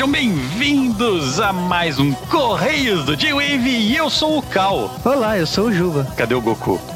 sejam bem-vindos a mais um Correios do J-Wave e eu sou o Cal. Olá, eu sou o Juba. Cadê o Goku?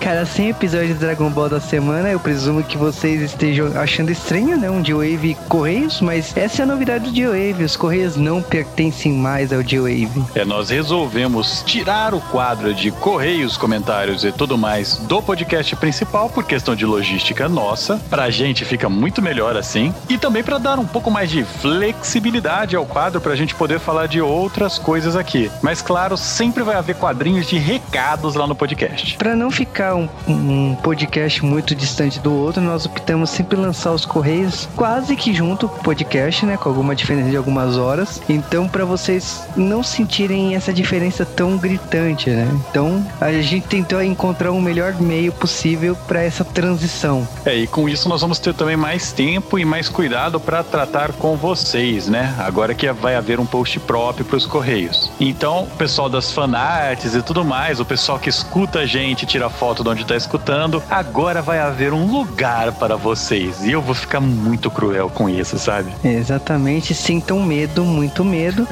Cara, sem episódio de Dragon Ball da semana, eu presumo que vocês estejam achando estranho, né? Um J-Wave Correios, mas essa é a novidade do J-Wave. Os Correios não pertencem mais ao J-Wave. É, nós resolvemos tirar o quadro de Correios, comentários e tudo mais do podcast principal por questão de logística nossa. Pra gente fica muito melhor assim. E também para dar um pouco mais de flexibilidade ao quadro pra gente poder falar de outras coisas aqui. Mas claro, sempre vai haver quadrinhos de recados lá no podcast. Para não ficar um, um, podcast muito distante do outro, nós optamos sempre lançar os correios quase que junto com o podcast, né, com alguma diferença de algumas horas. Então, para vocês não sentirem essa diferença tão gritante, né? Então, a gente tentou encontrar um melhor meio possível para essa transição. É, e com isso nós vamos ter também mais tempo e mais cuidado para tratar com vocês, né? Agora que vai haver um post próprio para os correios. Então, o pessoal das fanarts e tudo mais, o pessoal que escuta a gente, tira foto de onde está escutando, agora vai haver um lugar para vocês. E eu vou ficar muito cruel com isso, sabe? Exatamente, sintam medo, muito medo.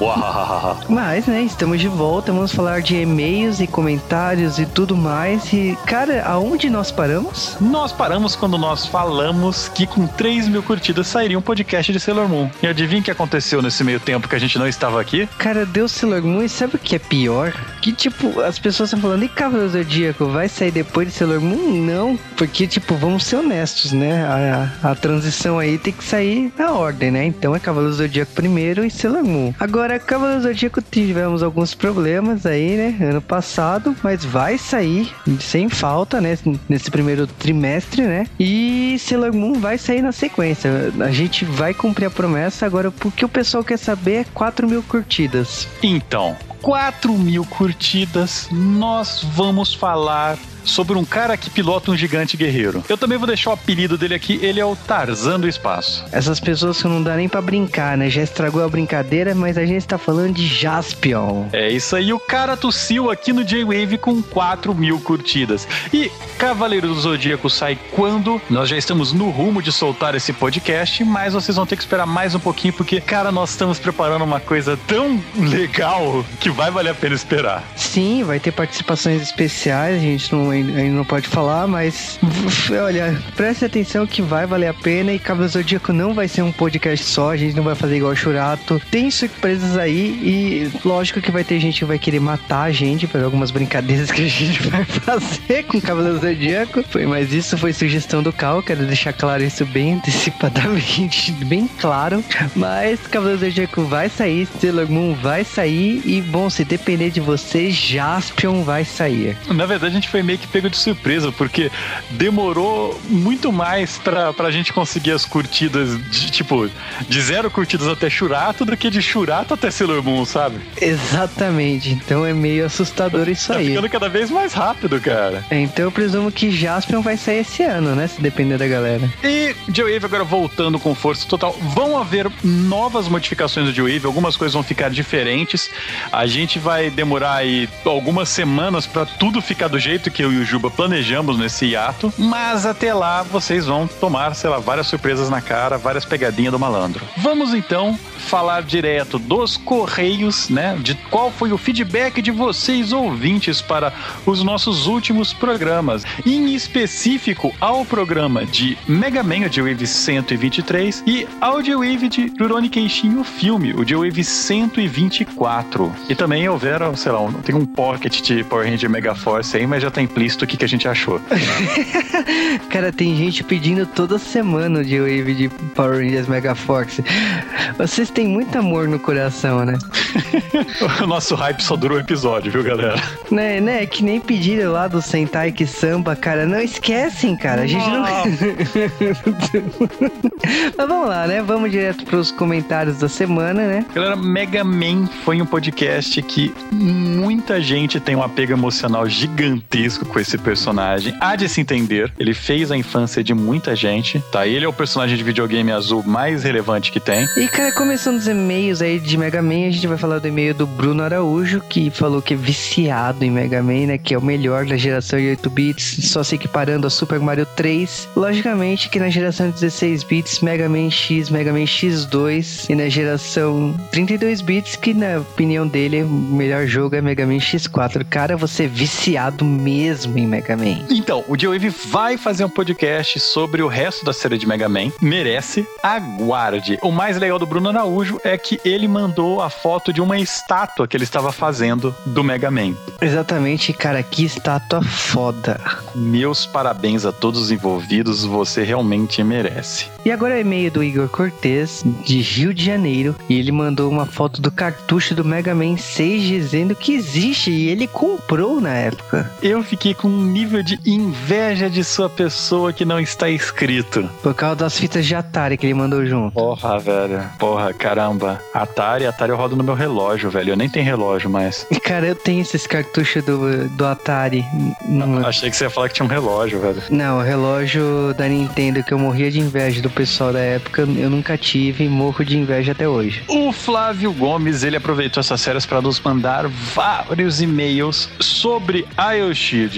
Mas, né, estamos de volta, vamos falar de e-mails e comentários e tudo mais. E, cara, aonde nós paramos? Nós paramos quando nós falamos que com 3 mil curtidas sairia um podcast de Sailor Moon. E adivinha o que aconteceu nesse meio tempo que a gente não estava aqui? Cara, deu Sailor Moon e sabe o que é pior? Que, tipo, as pessoas estão falando, e Cavaleiro Zodíaco vai sair depois de Sailor Moon? Não, porque, tipo, vamos ser honestos, né? A, a transição aí tem que sair na ordem, né? Então é Cavaleiro Zodíaco primeiro e Sailor Moon. Agora, Cavaleiro Zodíaco tivemos alguns problemas aí, né? Ano passado, mas vai sair sem falta, né? Nesse primeiro trimestre, né? E Sailor Moon vai sair na sequência. A gente vai cumprir a promessa. Agora, o que o pessoal quer saber é 4 mil curtidas. Então, 4 mil curtidas, nós vamos falar sobre um cara que pilota um gigante guerreiro. Eu também vou deixar o apelido dele aqui, ele é o Tarzan do espaço. Essas pessoas que não dá nem para brincar, né? Já estragou a brincadeira, mas a gente tá falando de Jaspion. É isso aí, o cara tossiu aqui no J-Wave com 4 mil curtidas. E Cavaleiro do Zodíaco sai quando? Nós já estamos no rumo de soltar esse podcast, mas vocês vão ter que esperar mais um pouquinho, porque, cara, nós estamos preparando uma coisa tão legal que vai valer a pena esperar. Sim, vai ter participações especiais, a gente não ainda não pode falar, mas olha, preste atenção que vai valer a pena e Cavaleiro Zodíaco não vai ser um podcast só, a gente não vai fazer igual o Churato. Tem surpresas aí e lógico que vai ter gente que vai querer matar a gente por algumas brincadeiras que a gente vai fazer com Cavaleiro Zodíaco. Foi, mas isso foi sugestão do Cal, quero deixar claro isso bem antecipadamente, bem claro. Mas Cavaleiro Zodíaco vai sair, Sailor Moon vai sair e bom, se depender de vocês, Jaspion vai sair. Na verdade, a gente foi meio que pego de surpresa, porque demorou muito mais pra, pra gente conseguir as curtidas, de, tipo, de zero curtidas até Churato do que de Churato até Sailor Moon, sabe? Exatamente. Então é meio assustador isso tá aí. Tá ficando cada vez mais rápido, cara. É, então eu presumo que Jaspion vai sair esse ano, né? Se depender da galera. E J-Wave agora voltando com força total. Vão haver novas modificações do J-Wave, algumas coisas vão ficar diferentes. A gente vai demorar aí algumas semanas para tudo ficar do jeito que eu e o Juba planejamos nesse hiato, mas até lá vocês vão tomar, sei lá, várias surpresas na cara, várias pegadinhas do malandro. Vamos então falar direto dos correios, né? De qual foi o feedback de vocês ouvintes para os nossos últimos programas, em específico ao programa de Mega Man, o J-Wave 123, e ao J-Wave de Rurouni Kenshin, o filme, o J-Wave 124. E também houveram, sei lá, tem um pocket de Power Ranger Mega Force aí, mas já tá implícito o que, que a gente achou. Cara, tem gente pedindo toda semana o J-Wave de Power Rangers Mega Force. Vocês têm muito amor no coração, né? o nosso hype só durou um episódio, viu, galera? Né, né? Que nem pediram lá do Sentai que samba, cara. Não esquecem, cara. A gente não. Mas vamos lá, né? Vamos direto pros comentários da semana, né? Galera, Mega Man foi um podcast que muita gente tem um apego emocional gigantesco com esse personagem. Há de se entender, ele fez a infância de muita gente, tá? Ele é o personagem de videogame azul mais relevante que tem. E, cara, começando os e-mails aí de Mega Man, a gente vai falar do e-mail do Bruno Araújo, que falou que é viciado em Mega Man, né? Que é o melhor da geração de 8 bits, só se equiparando a Super Mario 3. Logicamente que na geração de 16 bits, Mega Man X, Mega Man X2, e na geração 32 bits, que na opinião dele, o melhor jogo é Mega Man X4. Cara, você é viciado mesmo em Mega Man. Então, o J-Wave vai fazer um podcast sobre o resto da série de Mega Man. Merece. Aguarde. O mais legal do Bruno Araújo é que ele mandou a foto de uma estátua que ele estava fazendo do Mega Man. Exatamente, cara, que estátua foda. Meus parabéns a todos os envolvidos, você realmente merece. E agora é e-mail do Igor Cortez, de Rio de Janeiro, e ele mandou uma foto do cartucho do Mega Man 6 dizendo que existe e ele comprou na época. Eu fiquei com um nível de inveja de sua pessoa que não está escrito. Por causa das fitas de Atari que ele mandou junto. Porra, velho. Porra, caramba. Atari, Atari eu rodo no meu relógio, velho. Eu nem tenho relógio mais. Cara, eu tenho esses cartuchos do, do Atari. No... Achei que você ia falar que tinha um relógio, velho. Não, o relógio da Nintendo que eu morria de inveja do pessoal da época, eu nunca tive e morro de inveja até hoje. O Flávio Gomes, ele aproveitou essas séries para nos mandar vários e-mails sobre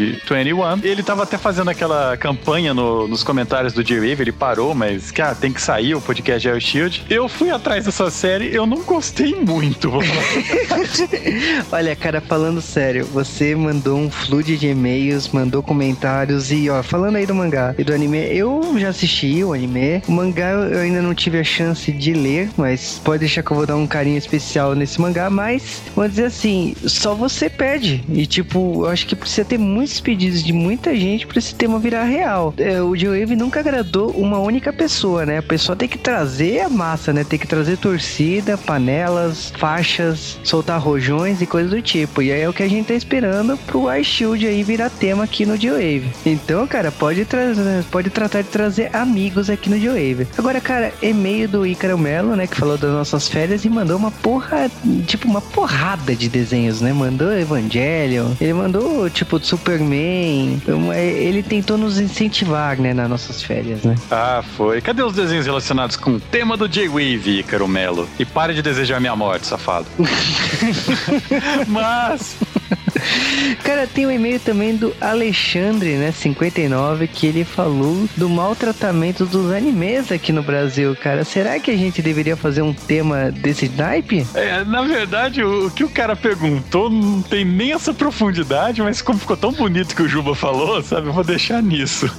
IOShield 21. Ele tava até fazendo aquela campanha no, nos comentários do J-Wave, ele parou, mas, cara, tem que sair o podcast de IOShield. Eu fui atrás dessa série, eu não gostei muito. Olha, cara, falando sério, você mandou um flude de e-mails, mandou comentários e, ó, falando aí do mangá e do anime, eu já assisti o anime. O mangá eu ainda não tive a chance de ler, mas pode deixar que eu vou dar um carinho especial nesse mangá, mas vou dizer assim, só você pede. E tipo, eu acho que precisa ter muitos pedidos de muita gente para esse tema virar real. É, o J-Wave nunca agradou uma única pessoa, né? A pessoa tem que trazer a massa, né? Tem que trazer torcida, panelas, faixas, soltar rojões e coisas do tipo. E aí é o que a gente tá esperando pro iShield aí virar tema aqui no J-Wave. Então, cara, pode, trazer, pode tratar de trazer amigos aqui no J-Wave. Agora, cara, e-mail do Ícaro Melo, né, que falou das nossas férias e mandou uma porra, tipo, uma porrada de desenhos, né? Mandou Evangelion, ele mandou, tipo, Superman. Ele tentou nos incentivar, né, nas nossas férias, né? Ah, foi. Cadê os desenhos relacionados com o tema do J-Wave, Ícaro Melo? E pare de desejar minha morte, safado. Mas. Cara, tem um e-mail também do Alexandre, né, 59, que ele falou do maltratamento dos animes aqui no Brasil, cara. Será que a gente deveria fazer um tema desse naipe? É, na verdade, o, o, que o cara perguntou não tem nem essa profundidade, mas como ficou tão bonito que o Juba falou, sabe, eu vou deixar nisso.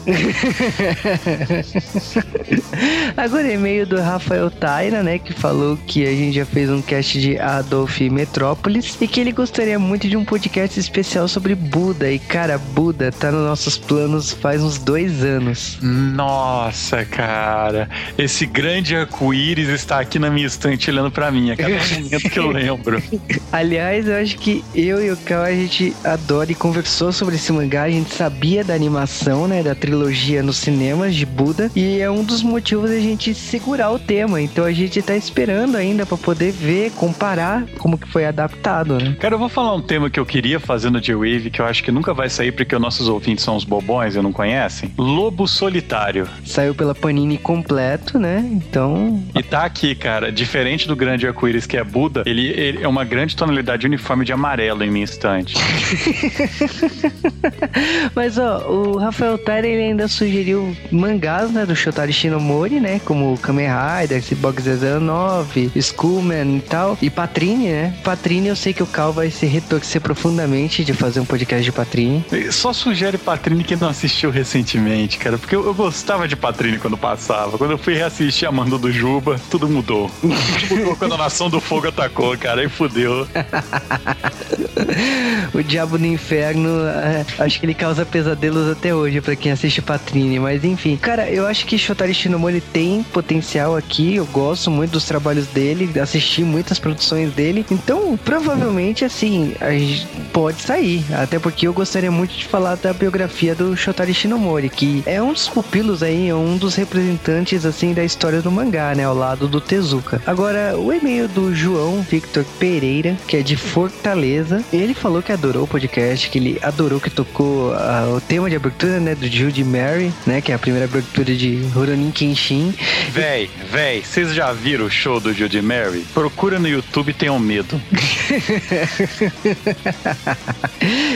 Agora, e-mail do Rafael Taira, né, que falou que a gente já fez um cast de Adolf Metrópolis e que ele gostaria muito de um podcast especial sobre Buda. E, cara, Buda tá nos nossos planos faz uns dois anos. Nossa, cara. Esse grande arco-íris está aqui na minha estante olhando para mim a cada momento que eu lembro. Aliás, eu acho que eu e o Cal, a gente adora e conversou sobre esse mangá. A gente sabia da animação, né, da trilogia nos cinemas de Buda. E é um dos motivos da gente segurar o tema. Então a gente tá esperando ainda para poder ver, comparar como que foi adaptado, né? Cara, eu vou falar um tema que eu queria fazer no J-Wave, que eu acho que nunca vai sair porque os nossos ouvintes são os bobões e não conhecem. Lobo Solitário. Saiu pela Panini completo, né? Então. E tá aqui, cara. Diferente do grande arco-íris que é Buda, ele, ele, é uma grande tonalidade uniforme de amarelo em minha estante. Mas, ó, o Rafael Tyler ele ainda sugeriu mangás, né? Do Shotari Shinomori, né? Como Kamen Rider, Cyborg 09, Skullman e tal. E Patrine, né? Patrine eu sei que o Cal vai se retorcer profundamente de fazer um podcast de Patrine. Só sugere Patrine que não assistiu recentemente, cara. Porque eu, eu gostava de Patrine quando passava. Quando eu fui reassistir a Mando do Juba, tudo mudou. Tudo mudou quando a Nação do Fogo atacou, cara. Aí fudeu. o Diabo do Inferno, é, acho que ele causa pesadelos até hoje para quem assiste Patrine. Mas enfim, cara, eu acho que Shotari Shinomori tem potencial aqui. Eu gosto muito dos trabalhos dele, assisti muitas produções dele. Então, provavelmente, assim, a gente pode sair. Até porque eu gostaria muito de falar da biografia do Shotari Shinomori, que é um dos pupilos aí, é um dos representantes assim da história do mangá, né, ao lado do Tezuka. Agora, o e-mail do João Victor Pereira, que é de Fortaleza, ele falou que adorou o podcast, que ele adorou que tocou uh, o tema de abertura, né, do Judy Mary, né, que é a primeira abertura de Rurouni Kenshin. Véi, véi, vocês já viram o show do Judy Mary? Procura no YouTube tenham medo.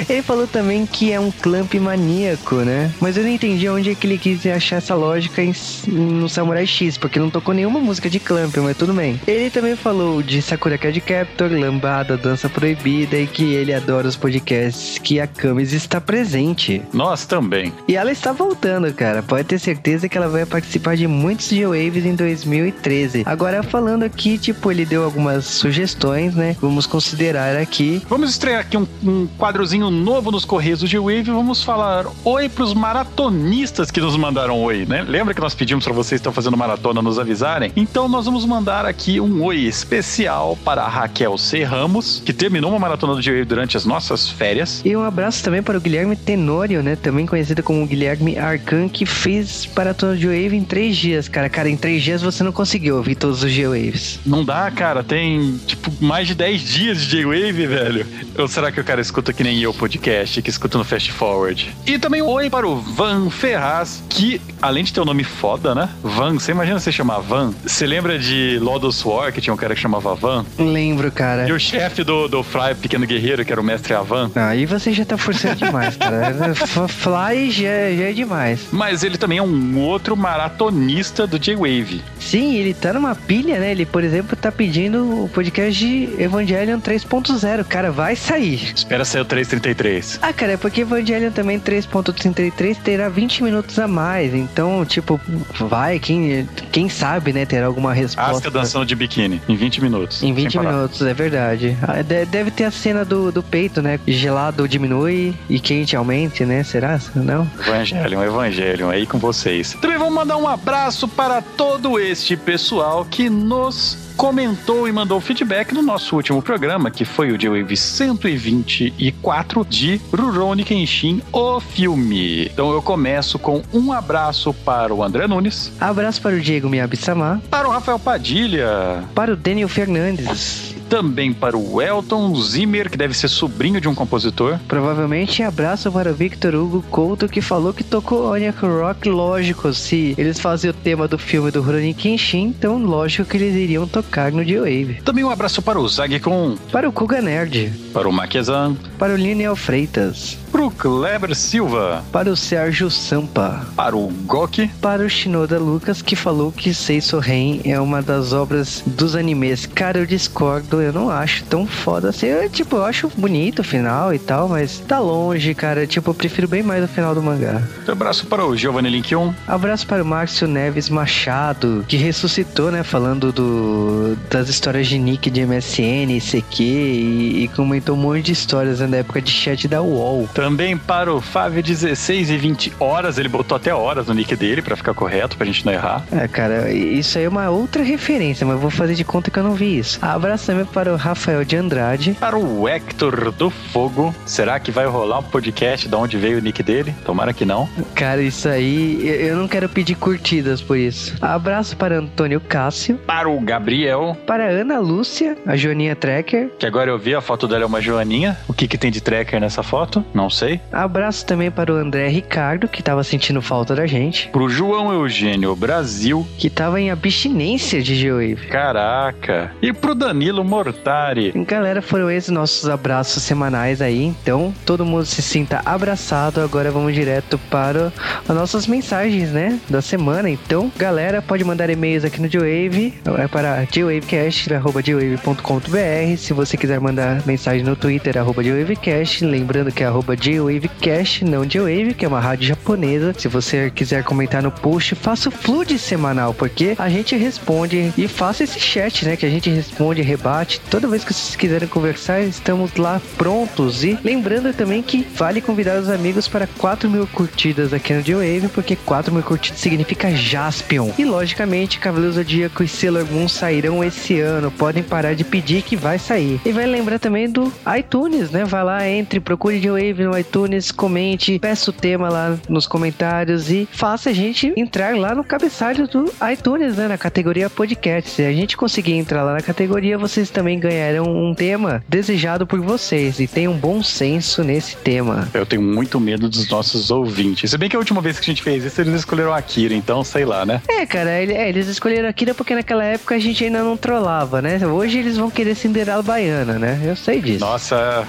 ele falou também que é um clamp maníaco, né? Mas eu não entendi onde é que ele quis achar essa lógica em, no Samurai X, porque não tocou nenhuma música de clamp, mas tudo bem. Ele também falou de Sakura Card Captor, Lambada, Dança Proibida e que ele adora os podcasts que a Camis está presente. Nós também. E ela está voltando, cara. Pode ter certeza que ela vai participar de muitos G-Waves em 2013. Agora, falando aqui, tipo, ele deu algumas sugestões, né? Vamos considerar aqui. Vamos estrear aqui um, um quadrozinho novo nos Correios do G-Wave. Vamos falar oi pros maratonistas que nos mandaram oi, né? Lembra que nós pedimos para vocês que estão fazendo maratona nos avisarem? Então, nós vamos mandar aqui um oi especial para a Raquel C. Ramos, que terminou uma maratona do G-Wave durante as nossas férias. E um abraço também para o Guilherme Tenório, né? Também conhecido como Guilherme Arcan, que fez maratona do G-Wave em três dias, cara. Cara, em três dias você não conseguiu ouvir todos os G-Waves. Não dá, cara. Tem, tipo, mais de 10 dias de J-Wave, velho. Ou será que o cara escuta que nem eu podcast, que escuta no Fast Forward? E também um oi para o Van Ferraz, que, além de ter um nome foda, né? Van, você imagina você chamar Van? Você lembra de Lodos War, que tinha um cara que chamava Van? Lembro, cara. E o chefe do, do Fly Pequeno Guerreiro, que era o mestre Avan? Aí você já tá forçando demais, cara. Fly já, já é demais. Mas ele também é um outro maratonista do J-Wave. Sim, ele tá numa pilha, né? Ele, por exemplo, tá pedindo o podcast de Evangelion 3.0. Cara, vai sair. Espera sair o 3.33. Ah, cara, é porque Evangelion também 3.33 terá 20 minutos a mais. Então, tipo, vai, quem, quem sabe, né? Terá alguma resposta. Asca dançando de biquíni em 20 minutos. Em 20 minutos, é verdade. Ah, deve ter a cena do, do peito, né? Gelado diminui e quente aumente, né? Será? Não? Evangelion, Evangelion, é aí com vocês. Também vamos mandar um abraço para todo este pessoal que nos comentou e mandou feedback no nosso último programa, que foi o de Wave 120 24 de Rurouni Kenshin, o filme. Então eu começo com um abraço para o André Nunes. Abraço para o Diego Miyabi-sama. Para o Rafael Padilha. Para o Daniel Fernandes também para o Elton Zimmer, que deve ser sobrinho de um compositor. Provavelmente abraço para o Victor Hugo Couto, que falou que tocou Onyx Rock, lógico, se eles fazem o tema do filme do Rurouni Kenshin, então lógico que eles iriam tocar no D-Wave. Também um abraço para o Zagcon. Para o Kuga Nerd. Para o Maquezan. Para o Liniel Freitas. Para o Kleber Silva. Para o Sérgio Sampa. Para o Goki. Para o Shinoda Lucas, que falou que Seiso Ren é uma das obras dos animes. Cara, eu discordo, eu não acho tão foda assim. Eu, tipo, eu acho bonito o final e tal, mas tá longe, cara. Tipo, eu prefiro bem mais o final do mangá. Abraço para o Giovanni Linkion. Abraço para o Márcio Neves Machado, que ressuscitou, né, falando do, das histórias de Nick de MSN, CQ e, e comentou um monte de histórias né, na época de chat da UOL. Também para o Fábio 16 e 20 horas, ele botou até horas no nick dele para ficar correto, pra gente não errar. É, cara, isso aí é uma outra referência, mas eu vou fazer de conta que eu não vi isso. Abraço também para o Rafael de Andrade. Para o Hector do Fogo. Será que vai rolar um podcast de onde veio o nick dele? Tomara que não. Cara, isso aí, eu não quero pedir curtidas por isso. Abraço para Antônio Cássio. Para o Gabriel. Para a Ana Lúcia, a Joaninha Tracker. Que agora eu vi, a foto dela é uma Joaninha. O que, que tem de tracker nessa foto? Não sei. Abraço também para o André Ricardo, que tava sentindo falta da gente. Pro João Eugênio Brasil. Que tava em abstinência de Geowave. Caraca. E pro Danilo Mortari. Galera, foram esses nossos abraços semanais aí. Então, todo mundo se sinta abraçado. Agora vamos direto para as nossas mensagens, né? Da semana. Então, galera, pode mandar e-mails aqui no Geowave. É para geowavecast.com.br. Se você quiser mandar mensagem no Twitter, arroba geowavecast. Lembrando que é arroba geowavecast, não Geowave, que é uma rádio japonesa. Se você quiser comentar no post, faça o flood semanal, porque a gente responde e faça esse chat, né? Que a gente responde, rebate. Toda vez que vocês quiserem conversar, estamos lá prontos. E lembrando também que vale convidar os amigos para 4 mil curtidas aqui no Geowave, porque 4 mil curtidas significa Jaspion. E logicamente, Cavaleiros Zodíaco e Sailor Moon sairão esse ano. Podem parar de pedir que vai sair. E vai lembrar também do iTunes, né? Vai lá, entre, procure J-Wave no iTunes, comente, peça o tema lá nos comentários e faça a gente entrar lá no cabeçalho do iTunes, né? Na categoria podcast. Se a gente conseguir entrar lá na categoria, vocês também ganharão um tema desejado por vocês e tenham um bom senso nesse tema. Eu tenho muito medo dos nossos ouvintes. Se bem que a última vez que a gente fez isso, eles escolheram Akira, então sei lá, né? É, cara, é, eles escolheram Akira porque naquela época a gente ainda não trollava, né? Hoje eles vão querer Cinderela Baiana, né? Eu sei disso. Nossa,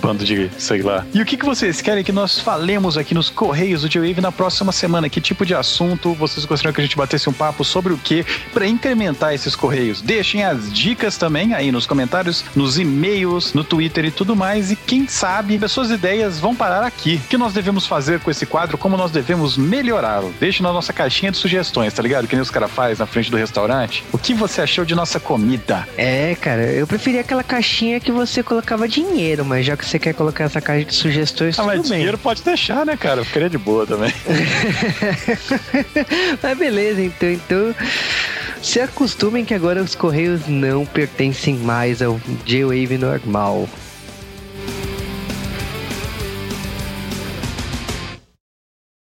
bando de sei lá. E o que, que vocês querem que nós falemos aqui nos Correios do J-Wave na próxima semana? Que tipo de assunto vocês gostariam que a gente batesse um papo sobre o que para incrementar esses Correios? Deixem as dicas também aí nos comentários, nos e-mails, no Twitter e tudo mais. E quem sabe, as suas ideias vão parar aqui. O que nós devemos fazer com esse quadro? Como nós devemos melhorá-lo? Deixe na nossa caixinha de sugestões, tá ligado? Que nem os caras fazem na frente do restaurante. O que você achou de nossa comida? É, cara, eu preferia aquela caixinha que você colocava dinheiro, mas já que você quer colocar essa caixa de sugestões, ah, mas bem. dinheiro pode deixar, né, cara? Eu ficaria de boa também. mas beleza, então, então se acostumem que agora os Correios não pertencem mais ao J-Wave normal.